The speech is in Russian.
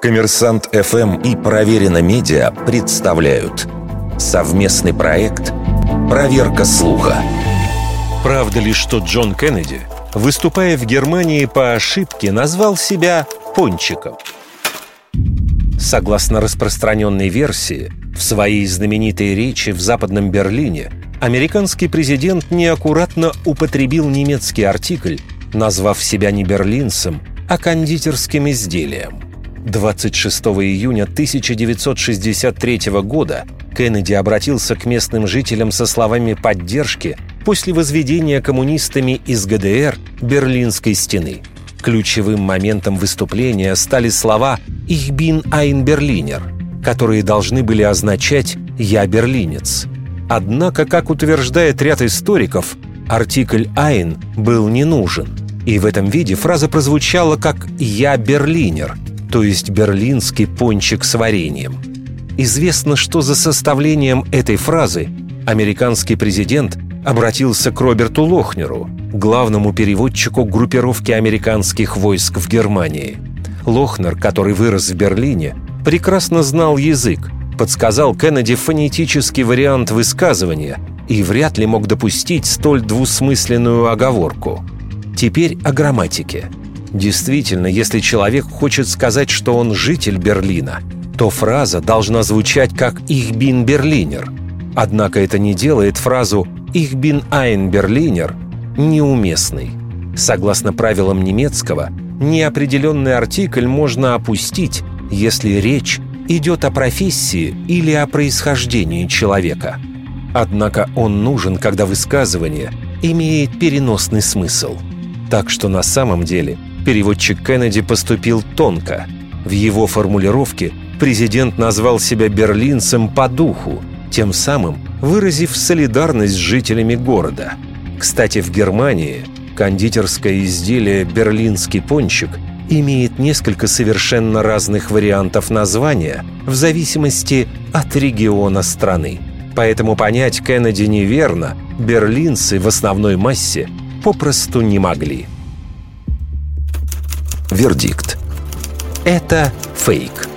Коммерсант ФМ и Проверено Медиа представляют совместный проект «Проверка слуха». Правда ли, что Джон Кеннеди, выступая в Германии по ошибке, назвал себя «пончиком»? Согласно распространенной версии, в своей знаменитой речи в Западном Берлине американский президент неаккуратно употребил немецкий артикль, назвав себя не берлинцем, а кондитерским изделием – 26 июня 1963 года Кеннеди обратился к местным жителям со словами поддержки после возведения коммунистами из ГДР Берлинской стены. Ключевым моментом выступления стали слова «Ich bin ein Berliner», которые должны были означать «я берлинец». Однако, как утверждает ряд историков, артикль «ein» был не нужен, и в этом виде фраза прозвучала как «я берлинер», то есть берлинский пончик с вареньем. Известно, что за составлением этой фразы американский президент обратился к Роберту Лохнеру, главному переводчику группировки американских войск в Германии. Лохнер, который вырос в Берлине, прекрасно знал язык, подсказал Кеннеди фонетический вариант высказывания и вряд ли мог допустить столь двусмысленную оговорку. Теперь о грамматике – Действительно, если человек хочет сказать, что он житель Берлина, то фраза должна звучать как «Ich bin Berliner». Однако это не делает фразу «Ich bin ein Berliner» неуместной. Согласно правилам немецкого, неопределенный артикль можно опустить, если речь идет о профессии или о происхождении человека. Однако он нужен, когда высказывание имеет переносный смысл. Так что на самом деле – Переводчик Кеннеди поступил тонко. В его формулировке президент назвал себя берлинцем по духу, тем самым выразив солидарность с жителями города. Кстати, в Германии кондитерское изделие «Берлинский пончик» имеет несколько совершенно разных вариантов названия в зависимости от региона страны. Поэтому понять Кеннеди неверно берлинцы в основной массе попросту не могли. Вердикт. Это фейк.